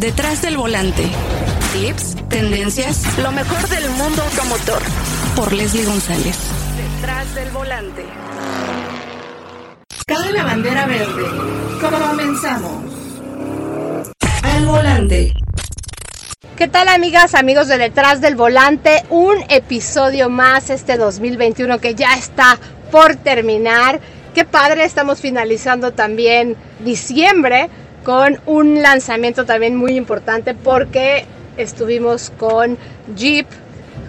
Detrás del volante. Tips, tendencias, lo mejor del mundo automotor. Por Leslie González. Detrás del volante. Cabe la bandera verde. Comenzamos. Al volante. ¿Qué tal amigas, amigos de Detrás del Volante? Un episodio más este 2021 que ya está por terminar. Qué padre, estamos finalizando también diciembre con un lanzamiento también muy importante porque estuvimos con Jeep,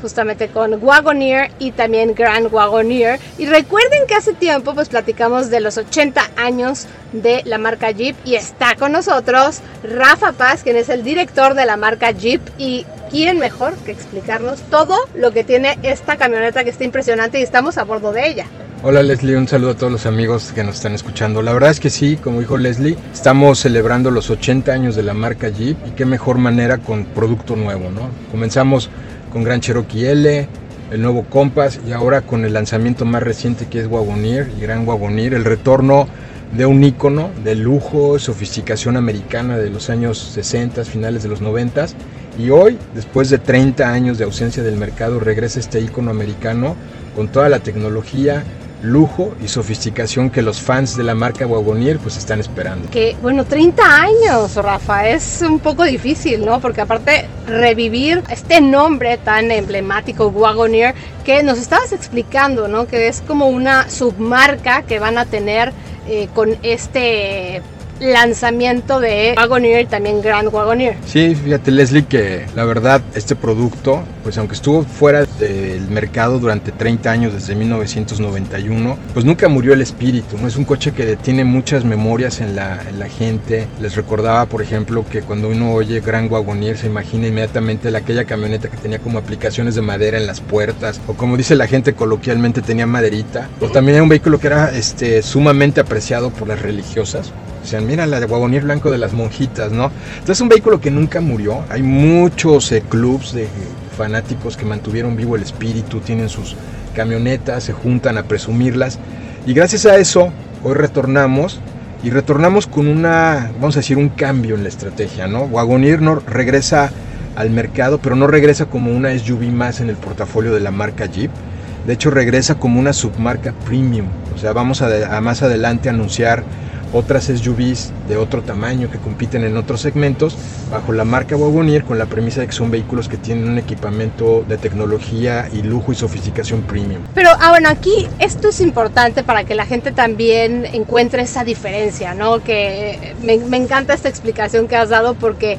justamente con Wagoneer y también Grand Wagoneer. Y recuerden que hace tiempo pues platicamos de los 80 años de la marca Jeep y está con nosotros Rafa Paz, quien es el director de la marca Jeep y quién mejor que explicarnos todo lo que tiene esta camioneta que está impresionante y estamos a bordo de ella. Hola Leslie, un saludo a todos los amigos que nos están escuchando. La verdad es que sí, como dijo Leslie, estamos celebrando los 80 años de la marca Jeep y qué mejor manera con producto nuevo, ¿no? Comenzamos con Gran Cherokee L, el nuevo Compass y ahora con el lanzamiento más reciente que es Wagoneer y Gran Wagoneer, el retorno de un icono de lujo, sofisticación americana de los años 60, finales de los 90 y hoy, después de 30 años de ausencia del mercado, regresa este icono americano con toda la tecnología, lujo y sofisticación que los fans de la marca Wagoneer pues están esperando. Que bueno, 30 años, Rafa, es un poco difícil, ¿no? Porque aparte revivir este nombre tan emblemático Wagoneer que nos estabas explicando, ¿no? Que es como una submarca que van a tener eh, con este lanzamiento de Wagoneer y también Grand Wagoneer. Sí, fíjate Leslie que la verdad este producto, pues aunque estuvo fuera del mercado durante 30 años desde 1991, pues nunca murió el espíritu, ¿no? Es un coche que tiene muchas memorias en la, en la gente. Les recordaba, por ejemplo, que cuando uno oye Grand Wagoneer se imagina inmediatamente la, aquella camioneta que tenía como aplicaciones de madera en las puertas, o como dice la gente coloquialmente tenía maderita, o también era un vehículo que era este, sumamente apreciado por las religiosas Decían, mira la de Wagoneer blanco de las monjitas, ¿no? Entonces es un vehículo que nunca murió. Hay muchos eh, clubs de fanáticos que mantuvieron vivo el espíritu, tienen sus camionetas, se juntan a presumirlas. Y gracias a eso, hoy retornamos y retornamos con una, vamos a decir, un cambio en la estrategia, ¿no? Wagoneer no regresa al mercado, pero no regresa como una SUV más en el portafolio de la marca Jeep. De hecho, regresa como una submarca premium. O sea, vamos a, a más adelante anunciar otras SUVs de otro tamaño que compiten en otros segmentos bajo la marca Wagoneer con la premisa de que son vehículos que tienen un equipamiento de tecnología y lujo y sofisticación premium. Pero ah, bueno, aquí esto es importante para que la gente también encuentre esa diferencia, ¿no? Que me, me encanta esta explicación que has dado porque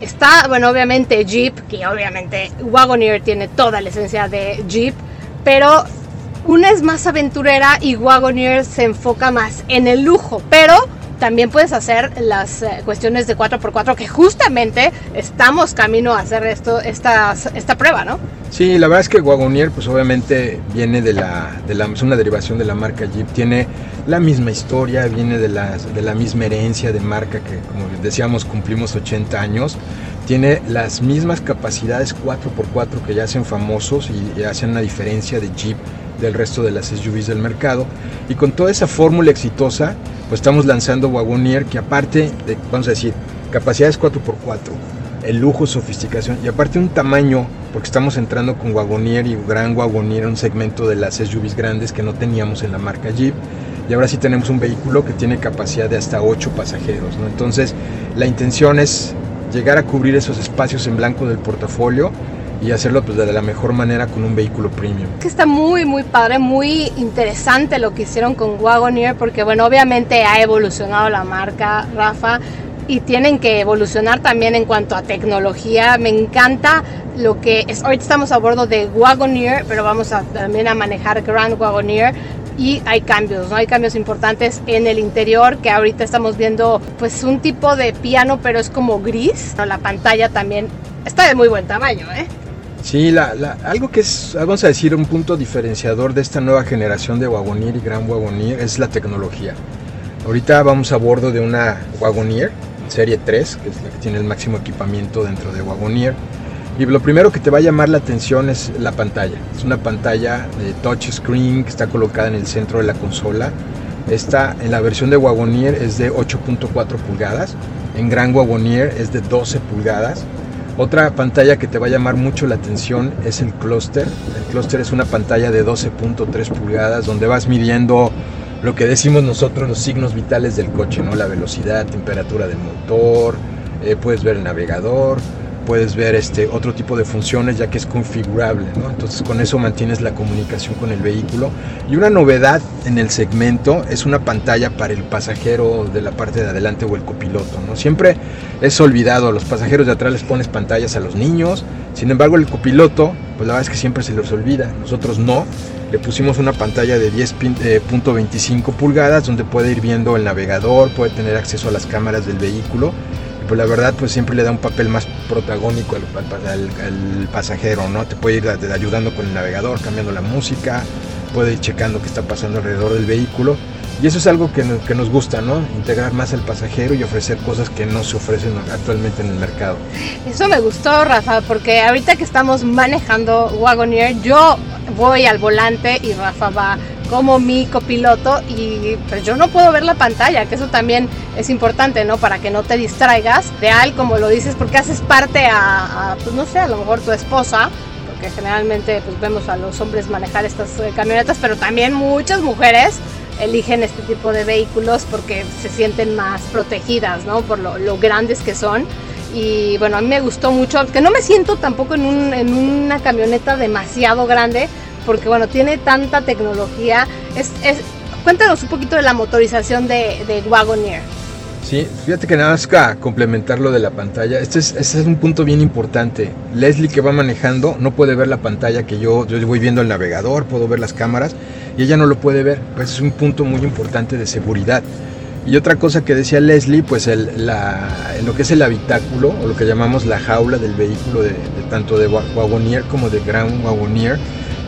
está, bueno, obviamente Jeep, que obviamente Wagoneer tiene toda la esencia de Jeep, pero una es más aventurera y Wagoneer se enfoca más en el lujo, pero también puedes hacer las eh, cuestiones de 4x4 que justamente estamos camino a hacer esto, esta, esta prueba, ¿no? Sí, la verdad es que Wagoneer pues obviamente viene de la, de la es una derivación de la marca Jeep, tiene la misma historia, viene de la, de la misma herencia de marca que como decíamos cumplimos 80 años, tiene las mismas capacidades 4x4 que ya hacen famosos y hacen una diferencia de Jeep del resto de las SUVs del mercado. Y con toda esa fórmula exitosa, pues estamos lanzando Wagoneer que aparte de, vamos a decir, capacidades 4x4, el lujo, sofisticación y aparte un tamaño, porque estamos entrando con Wagoneer y Gran Wagoneer, un segmento de las SUVs grandes que no teníamos en la marca Jeep. Y ahora sí tenemos un vehículo que tiene capacidad de hasta 8 pasajeros. ¿no? Entonces, la intención es llegar a cubrir esos espacios en blanco del portafolio y hacerlo pues de la mejor manera con un vehículo premium. Que está muy muy padre, muy interesante lo que hicieron con Wagoneer porque bueno, obviamente ha evolucionado la marca Rafa y tienen que evolucionar también en cuanto a tecnología. Me encanta lo que es, ahorita estamos a bordo de Wagoneer, pero vamos a, también a manejar Grand Wagoneer y hay cambios, ¿no? Hay cambios importantes en el interior que ahorita estamos viendo pues un tipo de piano pero es como gris. La pantalla también está de muy buen tamaño, ¿eh? Sí, la, algo que es, vamos a decir, un punto diferenciador de esta nueva generación de Wagoneer y Gran Wagoneer es la tecnología. Ahorita vamos a bordo de una Wagoneer serie 3, que es la que tiene el máximo equipamiento dentro de Wagoneer. Y lo primero que te va a llamar la atención es la pantalla. Es una pantalla de touch screen que está colocada en el centro de la consola. Esta en la versión de Wagoneer es de 8.4 pulgadas en Gran Wagoneer es de 12 pulgadas. Otra pantalla que te va a llamar mucho la atención es el clúster. El clúster es una pantalla de 12.3 pulgadas donde vas midiendo lo que decimos nosotros los signos vitales del coche, ¿no? La velocidad, temperatura del motor, eh, puedes ver el navegador, puedes ver este otro tipo de funciones ya que es configurable, ¿no? Entonces con eso mantienes la comunicación con el vehículo. Y una novedad en el segmento es una pantalla para el pasajero de la parte de adelante o el copiloto, ¿no? Siempre es olvidado, a los pasajeros de atrás les pones pantallas a los niños, sin embargo el copiloto, pues la verdad es que siempre se les olvida, nosotros no. Le pusimos una pantalla de 10.25 eh, pulgadas donde puede ir viendo el navegador, puede tener acceso a las cámaras del vehículo pues la verdad pues siempre le da un papel más protagónico al, pasajero, ¿no? Te puede ir ayudando con el navegador, cambiando la música, puede ir checando qué está pasando alrededor del vehículo. Y eso es algo que nos, que nos gusta, ¿no? Integrar más al pasajero y ofrecer cosas que no se ofrecen actualmente en el mercado. Eso me gustó, Rafa, porque ahorita que estamos manejando Wagoneer, yo voy al volante y Rafa va como mi copiloto y pues yo no puedo ver la pantalla, que eso también es importante, ¿no? Para que no te distraigas. Real, como lo dices, porque haces parte a, pues no sé, a lo mejor tu esposa, generalmente pues vemos a los hombres manejar estas eh, camionetas, pero también muchas mujeres eligen este tipo de vehículos porque se sienten más protegidas, ¿no? Por lo, grandes que son y bueno, a mí me gustó mucho, que no me siento tampoco en, un, en una camioneta demasiado grande, porque bueno, tiene tanta tecnología. Es, cuéntanos un poquito de la motorización de, de Wagoneer. Sí, fíjate que nada más para complementar lo de la pantalla, este es, este es un punto bien importante. Leslie que va manejando no puede ver la pantalla que yo, yo voy viendo el navegador, puedo ver las cámaras y ella no lo puede ver. Pues es un punto muy importante de seguridad. Y otra cosa que decía Leslie, pues el, la, lo que es el habitáculo o lo que llamamos la jaula del vehículo de, tanto de Wagoneer como de Grand Wagoneer,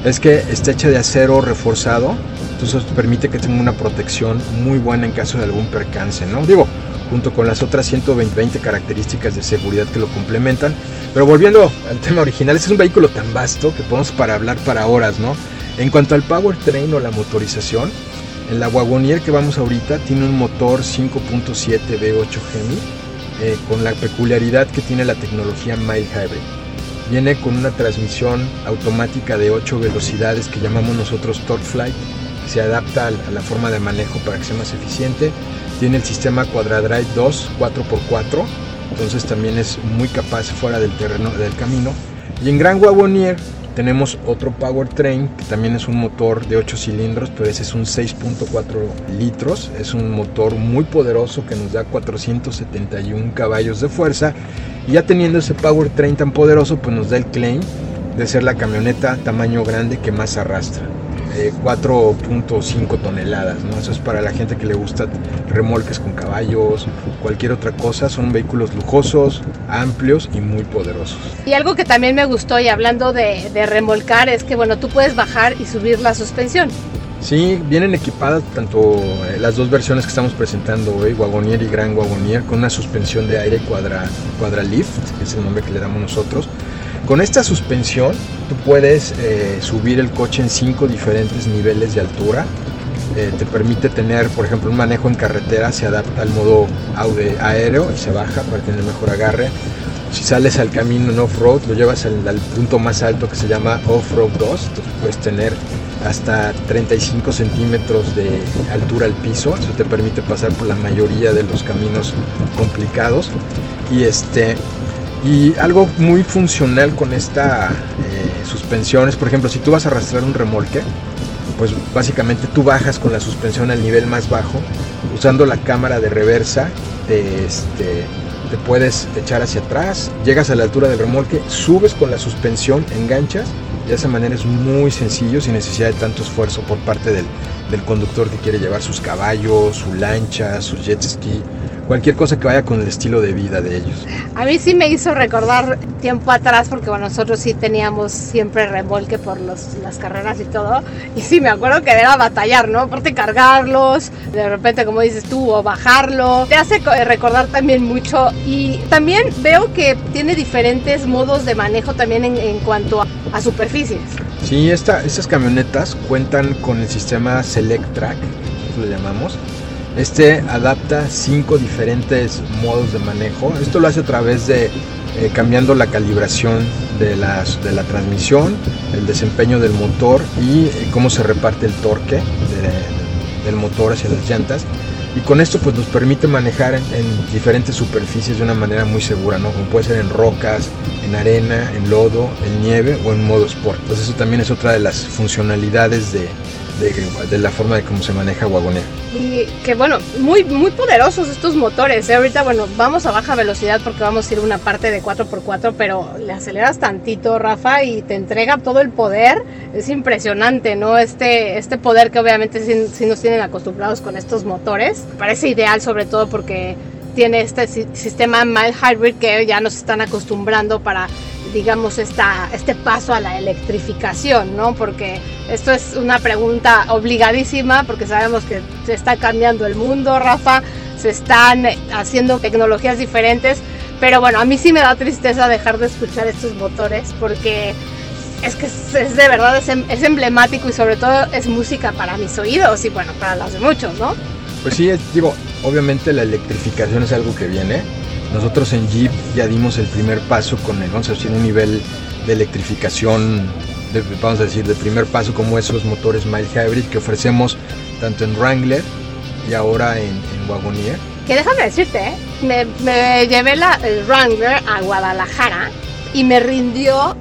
es que está hecha de acero reforzado, entonces permite que tenga una protección muy buena en caso de algún percance, ¿no? Digo, junto con las otras 120 características de seguridad que lo complementan. Pero volviendo al tema original, este es un vehículo tan vasto que podemos para hablar para horas, ¿no? En cuanto al powertrain o la motorización, en la Wagoneer que vamos ahorita tiene un motor 5.7 V8 Gemi eh, con la peculiaridad que tiene la tecnología Mild Hybrid. Viene con una transmisión automática de 8 velocidades que llamamos nosotros TorqueFlight, que se adapta a la forma de manejo para que sea más eficiente. Tiene el sistema Quadradrive 2 4x4, entonces también es muy capaz fuera del terreno del camino. Y en Gran Wagoneer tenemos otro powertrain que también es un motor de 8 cilindros, pero ese es un 6.4 litros. Es un motor muy poderoso que nos da 471 caballos de fuerza y ya teniendo ese powertrain tan poderoso, pues nos da el claim de ser la camioneta tamaño grande que más arrastra. 4.5 toneladas, ¿no? Eso es para la gente que le gusta remolques con caballos, cualquier otra cosa. Son vehículos lujosos, amplios y muy poderosos. Y algo que también me gustó, y hablando de, de remolcar, es que bueno, tú puedes bajar y subir la suspensión. Sí, vienen equipadas tanto eh, las dos versiones que estamos presentando hoy, Wagonier y Gran Wagonier, con una suspensión de aire cuadra, lift, que es el nombre que le damos nosotros. Con esta suspensión tú puedes eh, subir el coche en cinco diferentes niveles de altura. Eh, te permite tener, por ejemplo, un manejo en carretera, se adapta al modo aéreo y se baja para tener mejor agarre. Si sales al camino en off-road, lo llevas al, al, punto más alto que se llama off-road 2, entonces puedes tener hasta 35 centímetros de altura al piso, eso te permite pasar por la mayoría de los caminos complicados y este y algo muy funcional con esta eh, suspensión es por ejemplo si tú vas a arrastrar un remolque pues básicamente tú bajas con la suspensión al nivel más bajo usando la cámara de reversa te, este, te puedes echar hacia atrás llegas a la altura del remolque subes con la suspensión enganchas de esa manera es muy sencillo, sin necesidad de tanto esfuerzo por parte del, del conductor que quiere llevar sus caballos, su lancha, su jet ski cualquier cosa que vaya con el estilo de vida de ellos. A mí sí me hizo recordar tiempo atrás, porque bueno, nosotros sí teníamos siempre remolque por los, las carreras y todo, y sí me acuerdo que era batallar, ¿no? Aparte cargarlos, de repente como dices tú, o bajarlo, te hace recordar también mucho, y también veo que tiene diferentes modos de manejo también en, en cuanto a, a, superficies. Sí, esta, estas camionetas cuentan con el sistema Select Track, lo llamamos, Este adapta cinco diferentes modos de manejo. Esto lo hace a través de eh, cambiando la calibración de, las, de la transmisión, el desempeño del motor y eh, cómo se reparte el torque del motor hacia las llantas. Y con esto pues nos permite manejar en, diferentes superficies de una manera muy segura, ¿no? Como puede ser en rocas, en arena, en lodo, en nieve o en modo sport. Entonces eso también es otra de las funcionalidades de, de, la forma de cómo se maneja Wagoneer. Y que bueno, muy, muy poderosos estos motores. ¿eh? Ahorita, bueno, vamos a baja velocidad porque vamos a ir una parte de 4x4, pero le aceleras tantito, Rafa, y te entrega todo el poder. Es impresionante, ¿no? Este, este poder que obviamente sí, nos tienen acostumbrados con estos motores. parece ideal sobre todo porque tiene este sistema mild hybrid que ya nos están acostumbrando para digamos, esta, este paso a la electrificación, ¿no? Porque esto es una pregunta obligadísima porque sabemos que se está cambiando el mundo, Rafa, se están haciendo tecnologías diferentes, pero bueno, a mí sí me da tristeza dejar de escuchar estos motores porque es que es, de verdad, es, em, es, emblemático y sobre todo es música para mis oídos y bueno, para los de muchos, ¿no? Pues sí, digo, obviamente la electrificación es algo que viene, nosotros en Jeep ya dimos el primer paso con el, vamos a decir, un nivel de electrificación, vamos a decir, de primer paso como esos motores mild hybrid que ofrecemos tanto en Wrangler y ahora en, en Wagoneer. Que déjame decirte, ¿eh? me, llevé la, el Wrangler a Guadalajara y me rindió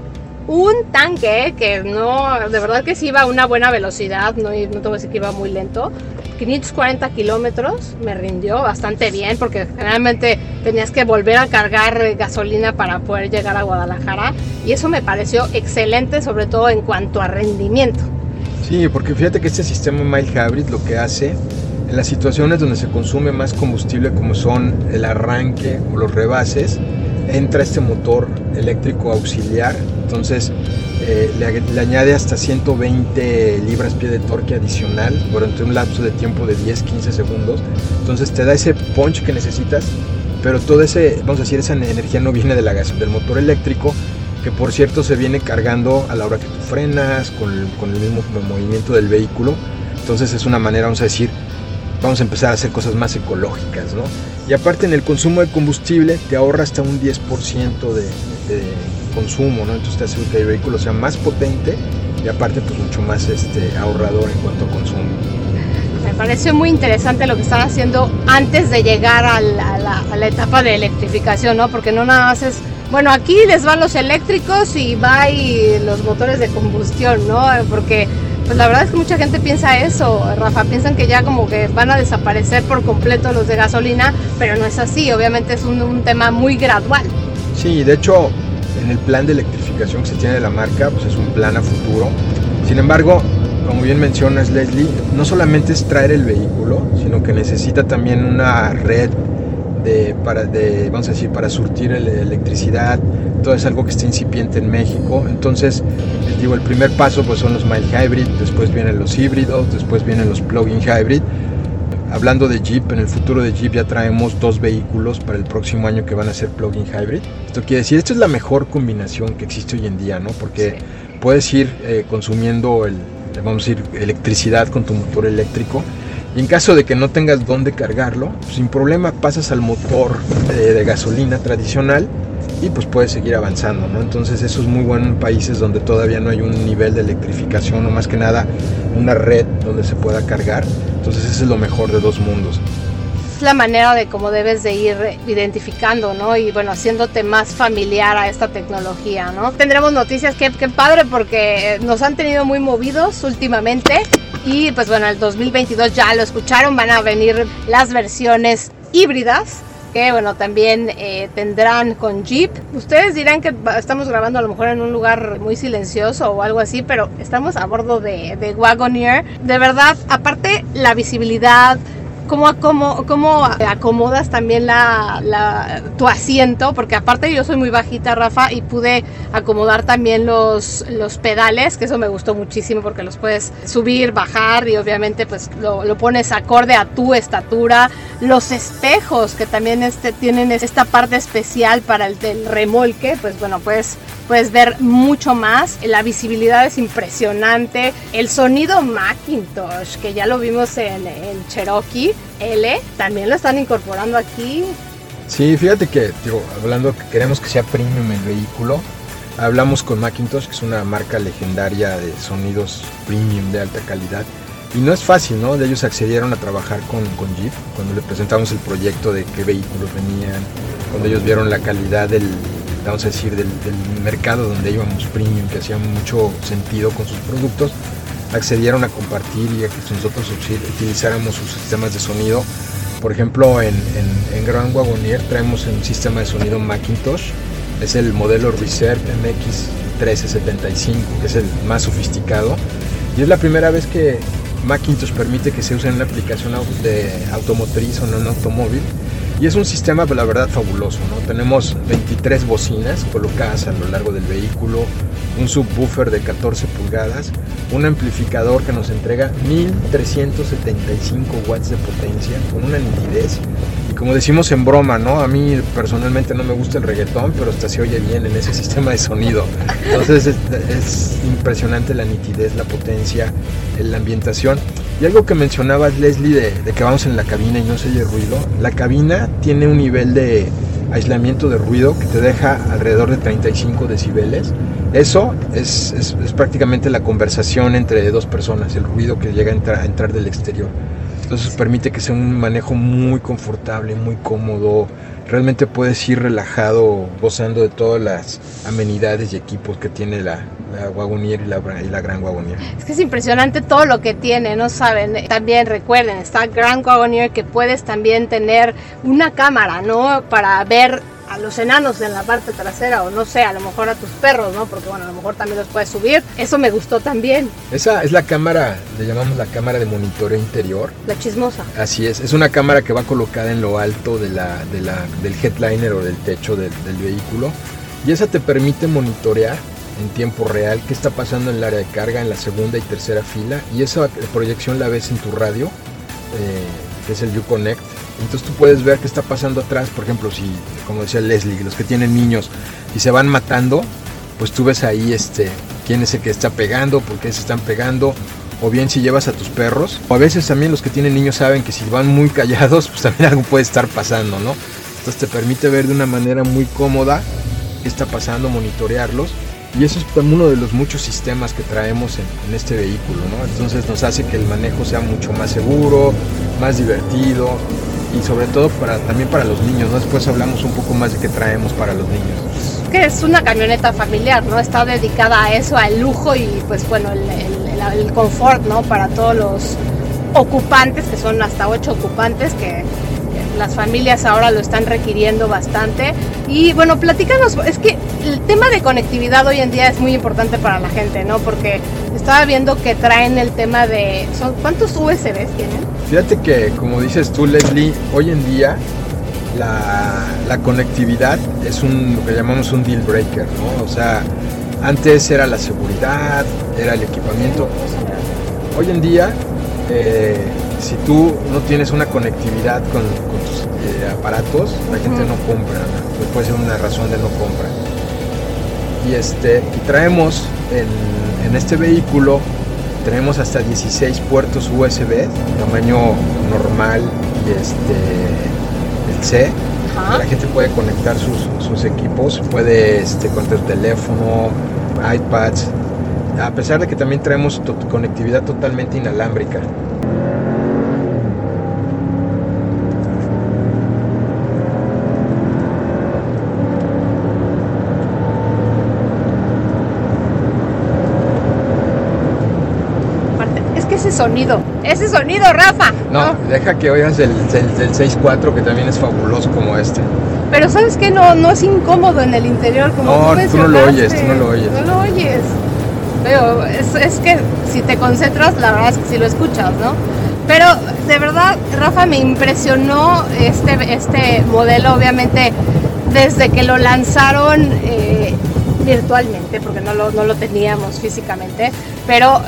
un tanque que no, de verdad que sí iba a una buena velocidad, no, no te voy a decir que iba muy lento, 540 kilómetros me rindió bastante bien porque generalmente tenías que volver a cargar gasolina para poder llegar a Guadalajara y eso me pareció excelente sobre todo en cuanto a rendimiento. Sí, porque fíjate que este sistema mild hybrid lo que hace en las situaciones donde se consume más combustible como son el arranque o los rebases, entra este motor eléctrico auxiliar, entonces eh, le, añade hasta 120 libras pie de torque adicional durante un lapso de tiempo de 10-15 segundos, entonces te da ese punch que necesitas, pero toda ese, vamos a decir, esa energía no viene de la gas, del motor eléctrico, que por cierto se viene cargando a la hora que tú frenas, con el, con el mismo movimiento del vehículo, entonces es una manera, vamos a decir, vamos a empezar a hacer cosas más ecológicas, ¿no? Y aparte en el consumo de combustible te ahorra hasta un 10% de, consumo, ¿no? Entonces te hace que el vehículo sea más potente y aparte pues mucho más este, ahorrador en cuanto a consumo. Me pareció muy interesante lo que están haciendo antes de llegar a la, a la etapa de electrificación, ¿no? Porque no nada más es bueno, aquí les van los eléctricos y va y los motores de combustión, ¿no? Porque pues la verdad es que mucha gente piensa eso, Rafa, piensan que ya como que van a desaparecer por completo los de gasolina, pero no es así, obviamente es un, tema muy gradual. Sí, de hecho, en el plan de electrificación que se tiene de la marca, pues es un plan a futuro. Sin embargo, como bien mencionas Leslie, no solamente es traer el vehículo, sino que necesita también una red de, para, de, vamos a decir, para surtir electricidad, todo es algo que está incipiente en México. Entonces, digo, el primer paso pues son los mild hybrid, después vienen los híbridos, después vienen los plug-in hybrid. Hablando de Jeep, en el futuro de Jeep ya traemos dos vehículos para el próximo año que van a ser plug-in hybrid. Esto quiere decir, esto es la mejor combinación que existe hoy en día, ¿no? Porque puedes ir eh, consumiendo el, vamos a decir, electricidad con tu motor eléctrico y en caso de que no tengas dónde cargarlo, sin problema pasas al motor de, gasolina tradicional y pues puedes seguir avanzando, ¿no? Entonces eso es muy bueno en países donde todavía no hay un nivel de electrificación o más que nada una red donde se pueda cargar. Entonces ese es lo mejor de dos mundos. Es la manera de cómo debes de ir identificando, ¿no? Y bueno, haciéndote más familiar a esta tecnología, ¿no? Tendremos noticias, que qué padre, porque nos han tenido muy movidos últimamente y pues bueno, el 2022 ya lo escucharon, van a venir las versiones híbridas que bueno, también eh, tendrán con Jeep. Ustedes dirán que estamos grabando a lo mejor en un lugar muy silencioso o algo así, pero estamos a bordo de, de Wagoneer. De verdad, aparte la visibilidad, cómo, cómo, acomodas también la, tu asiento, porque aparte yo soy muy bajita, Rafa, y pude acomodar también los, los pedales, que eso me gustó muchísimo porque los puedes subir, bajar y obviamente pues lo, lo pones acorde a tu estatura. Los espejos que también este, tienen esta parte especial para el del remolque, pues bueno, puedes puedes ver mucho más. La visibilidad es impresionante. El sonido Macintosh, que ya lo vimos en, Cherokee L, también lo están incorporando aquí. Sí, fíjate que, hablando que queremos que sea premium el vehículo, hablamos con Macintosh, que es una marca legendaria de sonidos premium de alta calidad. Y no es fácil, ¿no? De ellos accedieron a trabajar con, con Jeep cuando le presentamos el proyecto de qué vehículos venían, cuando ellos vieron la calidad del, vamos a decir, del, mercado donde íbamos premium, que hacía mucho sentido con sus productos, accedieron a compartir y a que nosotros utilizáramos sus sistemas de sonido. Por ejemplo, en, en, en Grand Wagonier traemos un sistema de sonido Macintosh, es el modelo Reserve MX1375, que es el más sofisticado. Y es la primera vez que Macintosh permite que se use en una aplicación de automotriz o en un automóvil y es un sistema, pues, la verdad, fabuloso. ¿no? Tenemos 23 bocinas colocadas a lo largo del vehículo, un subwoofer de 14 pulgadas, un amplificador que nos entrega 1375 watts de potencia con una nitidez. Y como decimos en broma, ¿no? A mí personalmente no me gusta el reggaetón, pero hasta se oye bien en ese sistema de sonido. Entonces es, es impresionante la nitidez, la potencia, la ambientación. Y algo que mencionabas, Leslie, de, que vamos en la cabina y no se oye ruido. La cabina tiene un nivel de aislamiento de ruido que te deja alrededor de 35 decibeles. Eso es, prácticamente la conversación entre dos personas, el ruido que llega a entrar, a entrar del exterior. Entonces permite que sea un manejo muy confortable, muy cómodo, realmente puedes ir relajado, gozando de todas las amenidades y equipos que tiene la, la Wagonier y la, y la Gran Wagonier. Es que es impresionante todo lo que tiene, ¿no saben? También recuerden, está Gran Wagonier que puedes también tener una cámara, ¿no? Para ver a los enanos en la parte trasera o no sé, a lo mejor a tus perros, ¿no? Porque bueno, a lo mejor también los puedes subir. Eso me gustó también. Esa es la cámara, le llamamos la cámara de monitoreo interior. La chismosa. Así es, es una cámara que va colocada en lo alto de la, de la, del headliner o del techo del, del vehículo y esa te permite monitorear en tiempo real qué está pasando en el área de carga en la segunda y tercera fila y esa proyección la ves en tu radio, eh, que es el Uconnect entonces tú puedes ver qué está pasando atrás, por ejemplo, si, como decía Leslie, los que tienen niños y se van matando, pues tú ves ahí este, quién es el que está pegando, por qué se están pegando, o bien si llevas a tus perros, o a veces también los que tienen niños saben que si van muy callados, pues también algo puede estar pasando, ¿no? Entonces te permite ver de una manera muy cómoda qué está pasando, monitorearlos. Y eso es uno de los muchos sistemas que traemos en, este vehículo, ¿no? Entonces nos hace que el manejo sea mucho más seguro, más divertido, y sobre todo para, también para los niños. Después hablamos un poco más de qué traemos para los niños. Que es una camioneta familiar, ¿no? Está dedicada a eso, al lujo y pues bueno, el, el, confort, ¿no? Para todos los ocupantes, que son hasta ocho ocupantes, que las familias ahora lo están requiriendo bastante. Y bueno, platícanos, es que el tema de conectividad hoy en día es muy importante para la gente, ¿no? Porque estaba viendo que traen el tema de... ¿son, ¿Cuántos USBs tienen? Fíjate que, como dices tú, Leslie, hoy en día la, la conectividad es un, lo que llamamos un deal breaker, ¿no? O sea, antes era la seguridad, era el equipamiento. Hoy en día, eh, si tú no tienes una conectividad con, tus eh, aparatos, la gente no compra, ¿no? puede ser una razón de no compra. Y, este, y traemos en, en este vehículo tenemos hasta 16 puertos USB, tamaño normal y este, el C. La gente puede conectar sus, equipos, puede este, conectar teléfono, iPads, a pesar de que también traemos conectividad totalmente inalámbrica. Sonido. Ese sonido, Rafa. No, deja que oigas el, el, 6.4 que también es fabuloso como este. Pero sabes que no, no es incómodo en el interior como No, tú, no lo oyes, tú no lo oyes. No lo oyes. Pero es, es que si te concentras, la verdad es que si lo escuchas, ¿no? Pero de verdad, Rafa, me impresionó este, este modelo, obviamente, desde que lo lanzaron eh, virtualmente, porque no lo, no lo teníamos físicamente, pero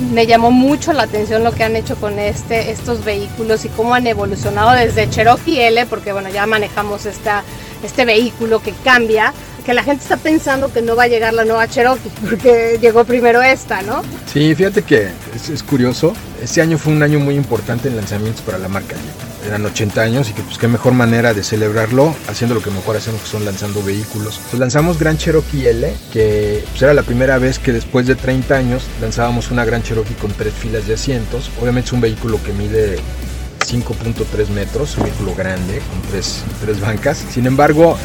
me llamó mucho la atención lo que han hecho con este, estos vehículos y cómo han evolucionado desde Cherokee L, porque bueno, ya manejamos este vehículo que cambia, que la gente está pensando que no va a llegar la nueva Cherokee, porque llegó primero esta, ¿no? Sí, fíjate que es, curioso. Este año fue un año muy importante en lanzamientos para la marca Eran 80 años y que pues qué mejor manera de celebrarlo haciendo lo que mejor hacemos que son lanzando vehículos. Pues lanzamos Gran Cherokee L, que pues, era la primera vez que después de 30 años lanzábamos una Gran Cherokee con tres filas de asientos. Obviamente es un vehículo que mide 5.3 metros, un vehículo grande con tres, tres bancas. Sin embargo,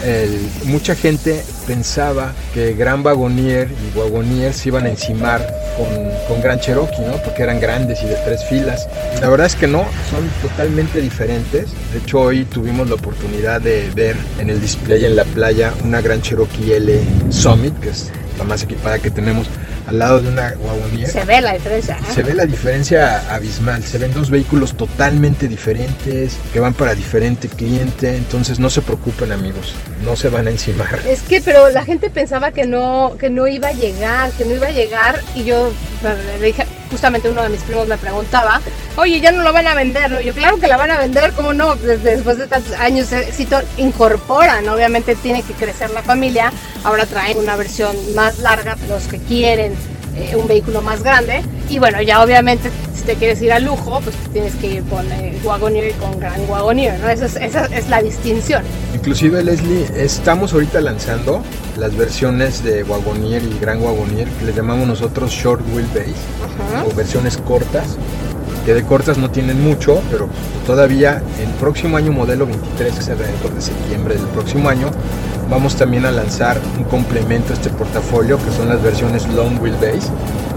mucha gente pensaba que Gran Wagonier y Wagonier se iban a encimar con, con, Gran Cherokee, ¿no? Porque eran grandes y de tres filas. La verdad es que no, son totalmente diferentes. De hecho, hoy tuvimos la oportunidad de ver en el display en la playa una Gran Cherokee L Summit, que es la más equipada que tenemos al lado de una Wagoneer. Se ve la diferencia. Se ve la diferencia abismal. Se ven dos vehículos totalmente diferentes que van para diferente cliente. Entonces no se preocupen amigos, no se van a encimar. Es que, pero la gente pensaba que no, que no iba a llegar, que no iba a llegar y yo le dije, justamente uno de mis primos me preguntaba, oye, ya no lo van a vender. Yo, claro que la van a vender, ¿cómo no? Después de tantos años éxito, incorporan, obviamente tiene que crecer la familia. Ahora traen una versión más larga, los que quieren eh, un vehículo más grande. Y bueno, ya obviamente si te quieres ir al lujo, pues tienes que ir con eh, Wagoneer y con Gran Wagoneer, ¿no? Esa es, esa es la distinción. Inclusive, Leslie, estamos ahorita lanzando las versiones de Wagoneer y Gran Wagoneer, que le llamamos nosotros Short Wheelbase, o versiones cortas, que de cortas no tienen mucho, pero todavía el próximo año modelo 23, que será el de septiembre del próximo año, vamos también a lanzar un complemento a este portafolio que son las versiones Long Wheelbase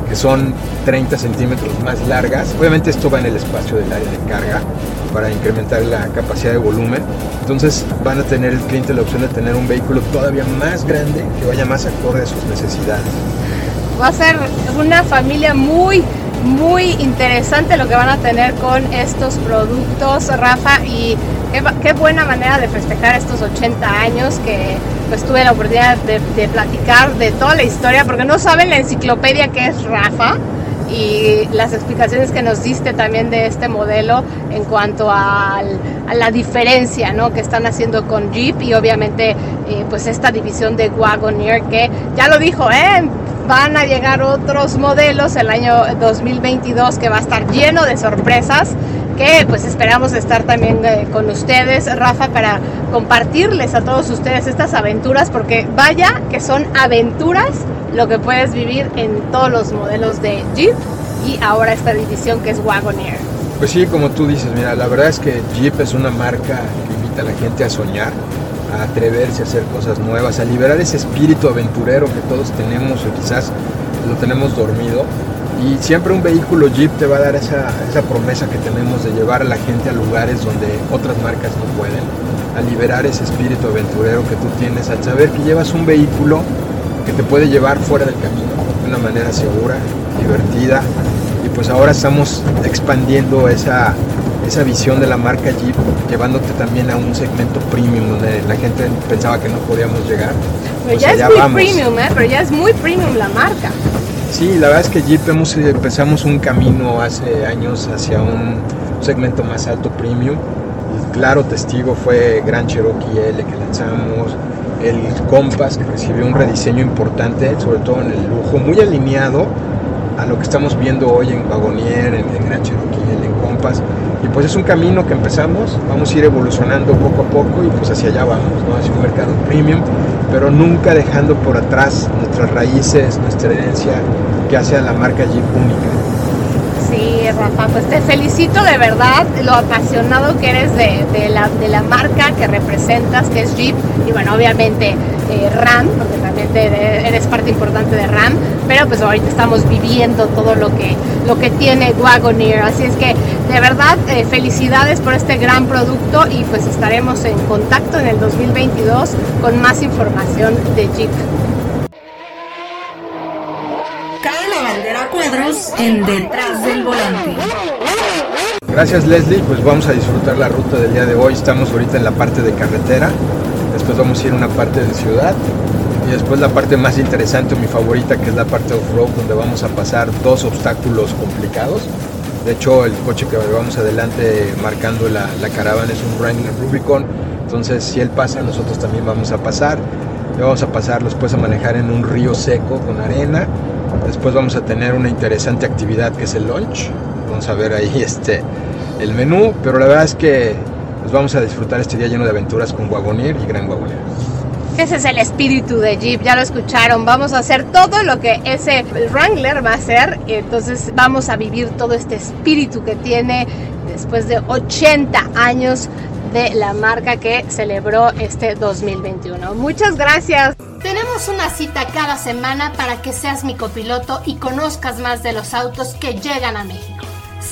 que son 30 centímetros más largas. Obviamente esto va en el espacio del área de carga para incrementar la capacidad de volumen. Entonces van a tener el cliente la opción de tener un vehículo todavía más grande que vaya más acorde a sus necesidades. Va a ser una familia muy muy interesante lo que van a tener con estos productos, Rafa, y qué, buena manera de festejar estos 80 años que pues tuve la oportunidad de, platicar de toda la historia, porque no saben la enciclopedia que es Rafa y las explicaciones que nos diste también de este modelo en cuanto a la diferencia ¿no? que están haciendo con Jeep y obviamente eh, pues esta división de Wagoneer que ya lo dijo, ¿eh? Van a llegar otros modelos el año 2022 que va a estar lleno de sorpresas que pues esperamos estar también eh, con ustedes, Rafa, para compartirles a todos ustedes estas aventuras, porque vaya que son aventuras lo que puedes vivir en todos los modelos de Jeep y ahora esta división que es Wagoneer. Pues sí, como tú dices, mira, la verdad es que Jeep es una marca que invita a la gente a soñar, atreverse a hacer cosas nuevas, a liberar ese espíritu aventurero que todos tenemos o quizás lo tenemos dormido. Y siempre un vehículo Jeep te va a dar esa, esa promesa que tenemos de llevar a la gente a lugares donde otras marcas no pueden, a liberar ese espíritu aventurero que tú tienes, al saber que llevas un vehículo que te puede llevar fuera del camino de una manera segura, divertida. Y pues ahora estamos expandiendo esa, esa visión de la marca Jeep, llevándote también a un segmento premium donde la gente pensaba que no podíamos llegar. Pero pues ya es muy premium, ¿eh? pero ya es muy premium la marca. Sí, la verdad es que Jeep hemos, empezamos un camino hace años hacia un segmento más alto premium. El claro testigo fue Gran Cherokee L que lanzamos, el Compass que recibió un rediseño importante, sobre todo en el lujo, muy alineado a lo que estamos viendo hoy en Wagonier, en, en Gran Cherokee L, en Y pues es un camino que empezamos, vamos a ir evolucionando poco a poco y pues hacia allá vamos, ¿no? hacia un mercado premium, pero nunca dejando por atrás nuestras raíces, nuestra herencia que hace a la marca Jeep única. Sí, Rafa, pues te felicito de verdad lo apasionado que eres de, la, de la marca que representas, que es Jeep, y bueno, obviamente eh, RAM, porque también eres parte importante de RAM, pero pues ahorita estamos viviendo todo lo que, lo que tiene Wagoneer, así es que de verdad eh, felicidades por este gran producto y pues estaremos en contacto en el 2022 con más información de Jeep. Cae la bandera cuadros en detrás del volante. Gracias Leslie, pues vamos a disfrutar la ruta del día de hoy. Estamos ahorita en la parte de carretera después vamos a ir a una parte de ciudad y después la parte más interesante, mi favorita, que es la parte off-road, donde vamos a pasar dos obstáculos complicados. De hecho, el coche que vamos adelante marcando la, caravana es un Wrangler Rubicon, entonces si él pasa, nosotros también vamos a pasar. Y vamos a pasar después a manejar en un río seco con arena. Después vamos a tener una interesante actividad que es el lunch. Vamos a ver ahí este, el menú, pero la verdad es que nos vamos a disfrutar este día lleno de aventuras con Wagoneer y Gran Wagoneer. Ese es el espíritu de Jeep, ya lo escucharon. Vamos a hacer todo lo que ese Wrangler va a hacer. Entonces vamos a vivir todo este espíritu que tiene después de 80 años de la marca que celebró este 2021. Muchas gracias. Tenemos una cita cada semana para que seas mi copiloto y conozcas más de los autos que llegan a México.